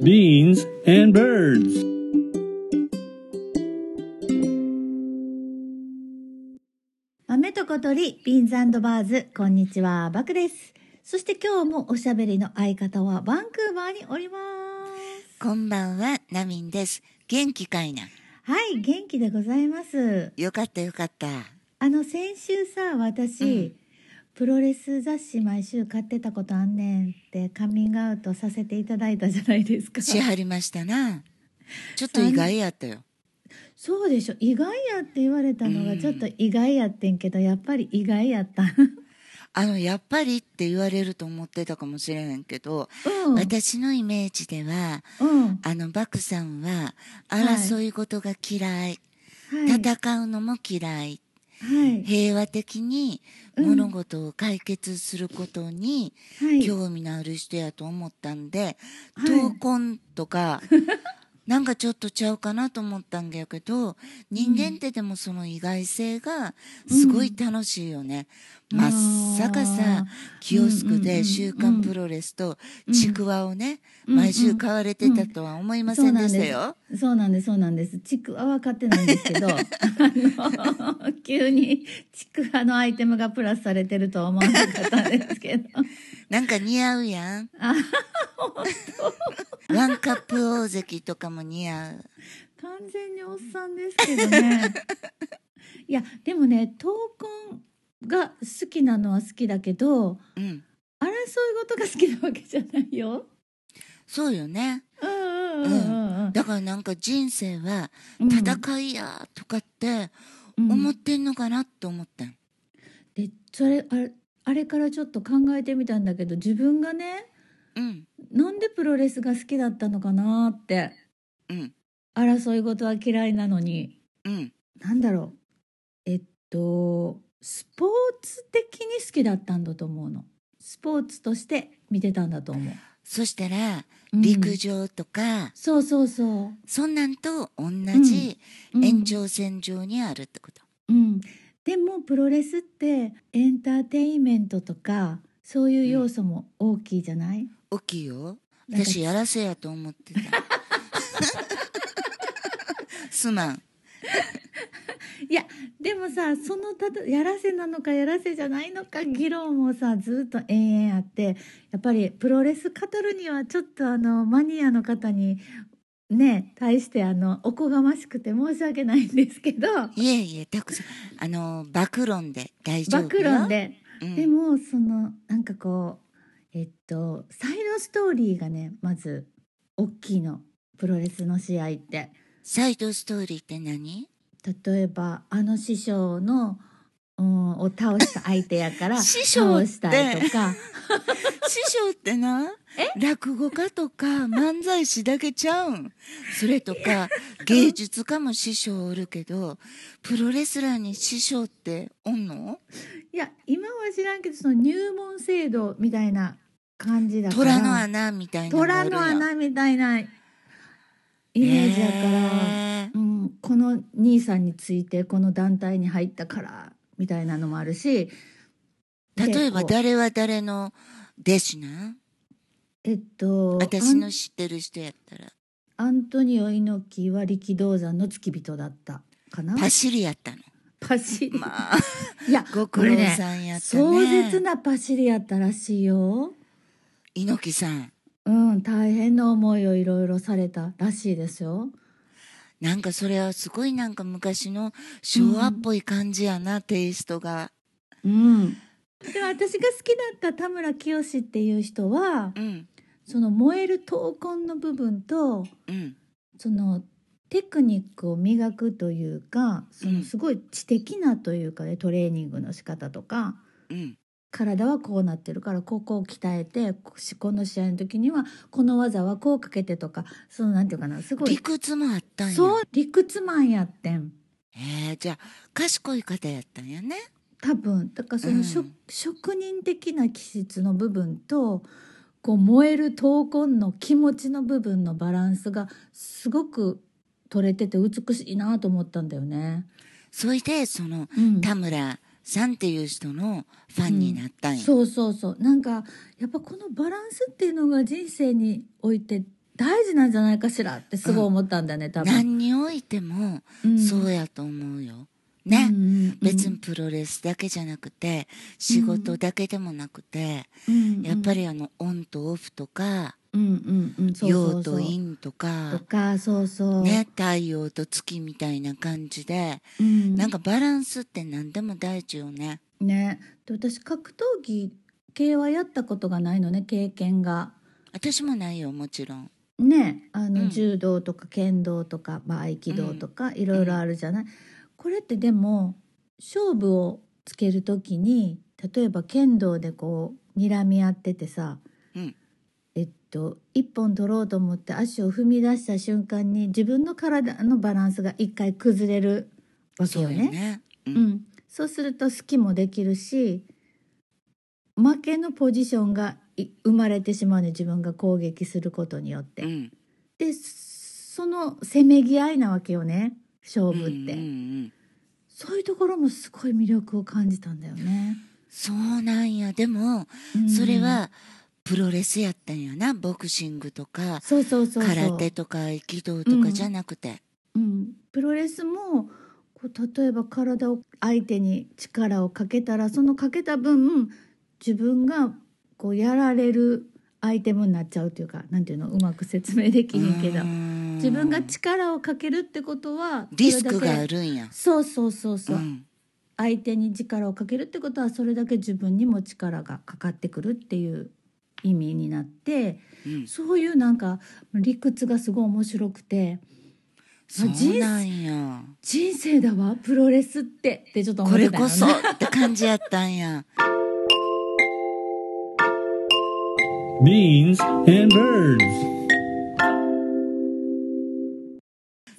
beans and birds. 豆と小鳥、ビーンズバーズ、こんにちは、バクです。そして今日もおしゃべりの相方はバンクーバーにおります。こんばんは、ナミンです。元気かいな？はい、元気でございます。よかったよかった。あの、先週さ、私、うんプロレス雑誌毎週買ってたことあんねんってカミングアウトさせていただいたじゃないですか。しはりましたな。ちょっと意外やったよ。そうでしょ。意外やって言われたのうんがちょっと意外やってんけど、やっぱり意外やった。あの、やっぱりって言われると思ってたかもしれへんけど、うん。私のイメージでは、うん。あの、バクさんは、はい争い事が嫌い、はい。戦うのも嫌い。平和的にうん物事を解決することにはい。興味のある人やと思ったんで、はい闘魂とか、なんかちょっとちゃうかなと思ったんやけど、人間ってでもその意外性がすごい楽しいよね。まさかさ、キオスクで週刊プロレスとちくわをね、うん毎週買われてたとは思いませんでしたよ。そうなんです、そうなんです。ちくわは買ってないんですけど、あの、急にちくわのアイテムがプラスされてるとは思わなかったんですけど。なんか似合うやん。あ、ワンカップ大関とかも似合う。完全におっさんですけどね。いや、でもね、闘魂が好きなのは好きだけど、うん。争い事が好きなわけじゃないよ。そうよね。うんうんうんうんうん。だからなんか人生はうん戦いやとかってうん思ってんのかなって思ったん。で、それ、あれ、あれからちょっと考えてみたんだけど、自分がね、うん。なんでプロレスが好きだったのかなってうん。争い事は嫌いなのにうん。なんだろうえっとスポーツ的に好きだったんだと思うの。スポーツとして見てたんだと思う、そしたら、うん。陸上とか、そうそうそそんなんと同じう、うん。延長線上にあるってこと。うん、でもプロレスってエンターテインメントとかそういう要素も大きいじゃない、大きいよ。私やらせやと思ってた。すまん。いやでもさそのたとやらせなのかやらせじゃないのか議論もさずっと延々あってやっぱりプロレス語るにはちょっとあのマニアの方にね対してあのおこがましくて申し訳ないんですけど。いえいえ、たくさん、あの、暴論で大丈夫暴よ。論で、うん。でもそのなんかこうえっとサイドストーリーがねまず大きいの。プロレスの試合って。サイドストーリーって何？例えばあの師匠の、うん、を倒した相手やから 師匠したいとか。師匠ってな落語家とか漫才師だけちゃうん。それとか 芸術家も師匠おるけどプロレスラーに師匠っておんの？いや今は知らんけどその入門制度みたいな感じだから虎の穴みたいな虎の穴みたいなイメージやから、へー。うん、この兄さんについてこの団体に入ったからみたいなのもあるし例えば誰は誰の弟子な？んえっと私の知ってる人やったら。アントニオ猪木は力道山の付き人だったかな。パシリやったの。パシリ、まあいやご苦労さんやったね。壮絶なパシリやったらしいよ。猪木さん。うん、大変な思いをいろいろされたらしいですよ。なんかそれはすごいなんか昔の昭和っぽい感じやな、テイストが。うん。で私が好きだった田村清っていう人はうん。その燃える闘魂の部分とうん。そのテクニックを磨くというかそのすごい知的なというかねトレーニングの仕方とか。うん体はこうなってるからここを鍛えてここの試合の時にはこの技はこうかけてとかそのなんていうかなすごい。理屈もあったんや。そう理屈マンやってん。へえじゃあ賢い方やったんやね。多分。だからその、職うん。職人的な気質の部分とこう燃える闘魂の気持ちの部分のバランスがすごく取れてて美しいなと思ったんだよね。それでそのうん。田村さんっていう人のファンになったんや、そうそうそう。なんかやっぱこのバランスっていうのが人生において大事なんじゃないかしらってすごい思ったんだよね、多分。何においてもうん。そうやと思うよ。ね、うんうんうん。別にプロレスだけじゃなくて仕事だけでもなくて、うん。やっぱりあのオンとオフとかうんうんうん。そうそうそう。陽と陰ととかかそうそう。ね太陽と月みたいな感じで。うん、なんかバランスって何でも大事よね。ね。で私格闘技系はやったことがないのね経験が。私もないよもちろん。ね。あの、うん。柔道とか剣道とか、まあ、合気道とか、いろいろあるじゃない、これってでも勝負をつける時に例えば剣道でこう睨み合っててさうんえっと一本取ろうと思って足を踏み出した瞬間に自分の体のバランスが一回崩れるわけよね。よね。ううんん、そうすると好きもできるし負けのポジションがい生まれてしまうね自分が攻撃することによって。うんでそのせめぎ合いなわけよね勝負って、うんうんうんそういうところもすごい魅力を感じたんだよね。そうなんやでもうんそれはプロレスやったんやな。ボクシングとかそうそうそうそう。空手とか合気道とかじゃなくて。うん、プロレスもこう例えば体を相手に力をかけたらそのかけた分自分がこうやられるアイテムになっちゃうというかなんていうの？うまく説明できんけど。うん。自分が力をかけるってことはリスクがあるんや。そうそうそうそう、うん。相手に力をかけるってことはそれだけ自分にも力がかかってくるっていう意味になってうんそういうなんか理屈がすごい面白くてそうなんや。人生だわプロレスってってちょっと思こってたよねれこそって感じやったんや。Beans and birds.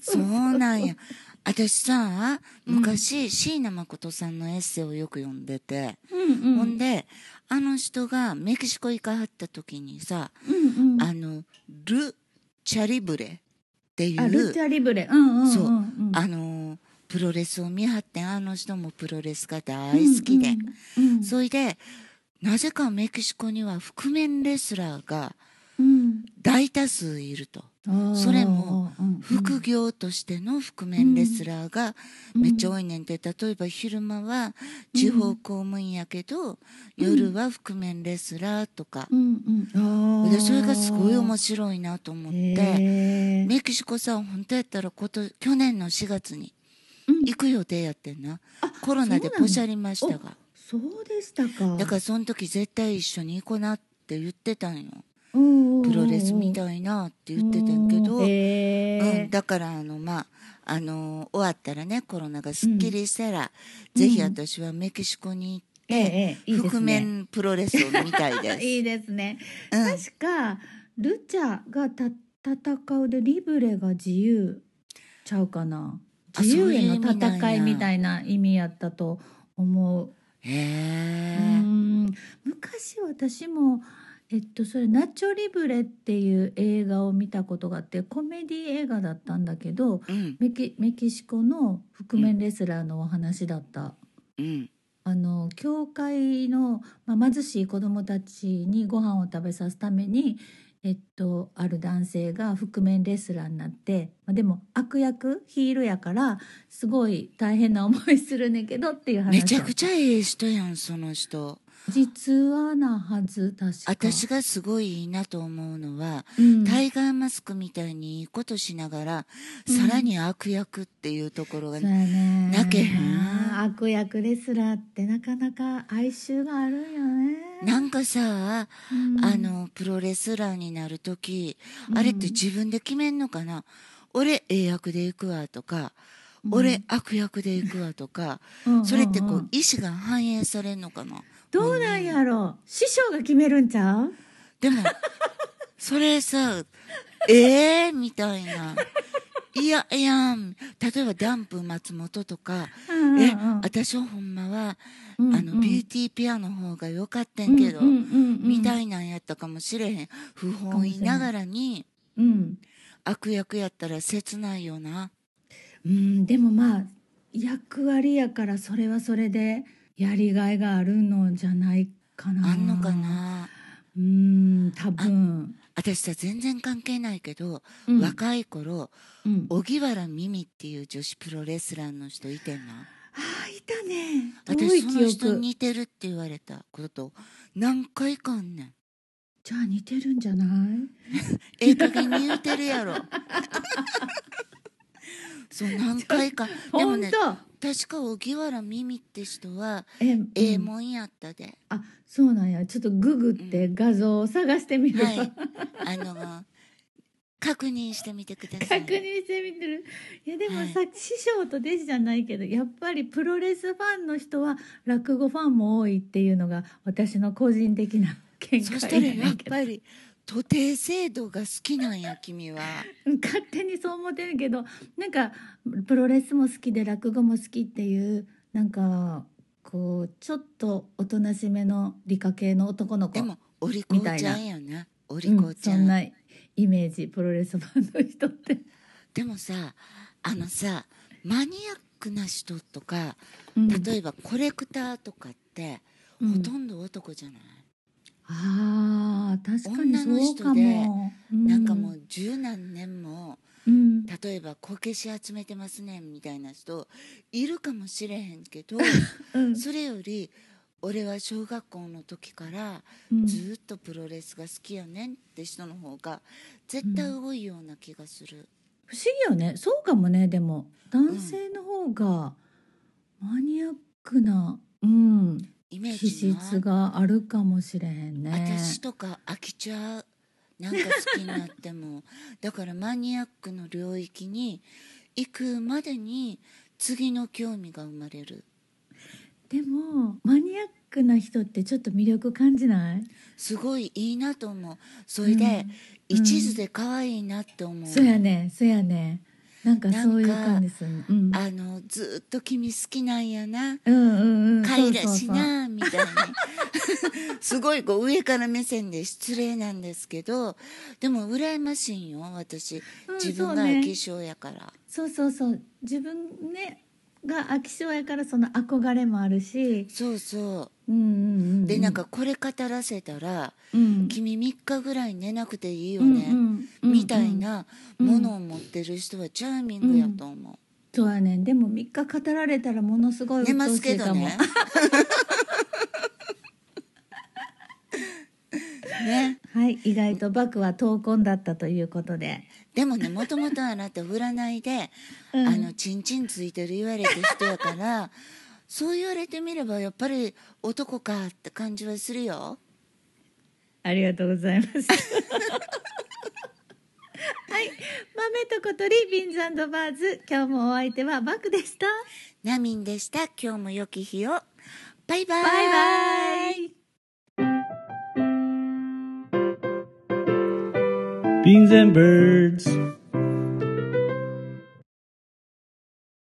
そうなんや。私さ、昔、椎名誠さんのエッセイをよく読んでて、うんうん。ほんで、あの人がメキシコ行かはった時にさ、うんうん。あの、ル・チャリブレっていあルうチ、ャリブレ。うんうんうんそう。んあの、プロレスを見張って、あの人もプロレスが大好きで、うん。うん。それで、なぜかメキシコには覆面レスラーがうん。大多数いると。それも副業としての覆面レスラーがめっちゃうん多いねんて、例えば昼間は地方公務員やけど、夜は覆面レスラーとか、うんうん。あー。でそれがすごい面白いなと思って、メキシコさ本当やったらこと去年の4月にうん。行く予定やってんな、コロナでポシャりましたが。そうでしたか。だからその時絶対一緒に行こうなって言ってたんよププロレスみたいなって言ってたんけど、うんだからあのまああの終わったらねコロナがすっきりしたら、ぜひ私はメキシコに行って、ええええいいね。覆面プロレスを見たいです。いいですね、うん。確かルチャがた戦うでリブレが自由ちゃうかな。あ自由への戦いみたいな意味やったと思う。へうえ、ん。昔私もえっとそれ「ナチョリブレ」っていう映画を見たことがあってコメディ映画だったんだけどうん。メキメキシコの覆面レスラーのお話だった。うん。あの教会の、まあ、貧しい子どもたちにご飯を食べさすために、えっと、ある男性が覆面レスラーになって、まあ、でも悪役ヒールやからすごい大変な思いするねんけどっていう話めちゃくちゃええ人やんその人実話なはず確か。私がすごいいいなと思うのは、うん。タイガーマスクみたいにいいことしながら、うん。さらに悪役っていうところが、ね泣けへん。悪役レスラーってなかなか哀愁があるんよね。なんかさ、うん。あのプロレスラーになる時、あれって自分で決めんのかな？俺ええ役で行くわとか、うん。俺悪役で行くわとか、うん。うん。うん。それってこう意思が反映されんのかな？どうなんやろ？う師匠が決めるんちゃう？でも それさええみたいな。いやいや例えばダンプ松本とか、うんうんえうん。私はほんまは、うんうん。あのビューティーペアの方が良かったんけど、うんうんうんうん。みたいなんやったかもしれへん。不本意ながらにうん、悪役やったら切ないよな。うん、でもまあ役割やからそれはそれでやりがいがあるのじゃないかな。あんのかな？うん多分。私私さ全然関係ないけど、うん。若い頃うん、あ荻原美美っていう女子プロレスラーの人いてんなあいたね。私その人に似てるって言われたこと。何回かあんねん。じゃあ似てるんじゃない？ええ加減に言うてるやろ。そう何回か。でもね確か荻原美美って人はえええうんもんやったで、あそうなんや。ちょっとググって画像を探してみるわ、はい。あの確認してみてください。確認してみてる。いやでもさ、はい。師匠と弟子じゃないけどやっぱりプロレスファンの人は落語ファンも多いっていうのが私の個人的な見解そしたらやっぱり徒弟制度が好きなんや君は。勝手にそう思ってるけどなんかプロレスも好きで落語も好きっていうなんかこうちょっとおとなしめの理科系の男の子でもお利口ちゃんうん、口ちゃん、そんなイメージプロレスファンの人って、でもさあのさマニアックな人とかうん。例えばコレクターとかって、うん。ほとんど男じゃない、あー確かにそうか人でも、なんかもう十何年もうん、例えばこけし集めてますねみたいな人いるかもしれへんけどうん。それより俺は小学校の時からうん。ずっとプロレスが好きやねんって人の方が絶対多いような気がする、不思議よね。そうかもねでも男性の方がマニアックな、うん、イメー気ジない質があるかもしれへんね。私とか飽きちゃう。なんか好きになっても。だからマニアックの領域に行くまでに次の興味が生まれる。でもマニアックな人ってちょっと魅力感じない、すごいいいなと思う。それで、うん。一途で可愛いなって思う、そうやねそうやねなんかそういう感じする、うん、あのずっと君好きなんやな。うんうんうん。かいらしなみたいな。すごいこう上から目線で失礼なんですけどでも羨ましいんよ私。うん自分が飽き性やから、そうそうそう。自分ねが飽き性やからその憧れもあるし。そうそうでなんかこれ語らせたら、うん。君3日ぐらい寝なくていいようんね、うんうん。みたいなうんものを持ってる人はチャーミングやと思う、そうやね。んでも3日語られたらものすごい寝ますけどね。ね。はい意外とバクは闘魂だったということで、でもねもともとあなた占いで、うん。あのチンチンついてる言われた人やからそう言われてみればやっぱり男かって感じはするよ。ありがとうございます。はい。豆と小鳥ビーンズバーズ。今日もお相手はバクでした。ナミンでした。今日も良き日を。バイバイ。バイバイ。Beans and birds.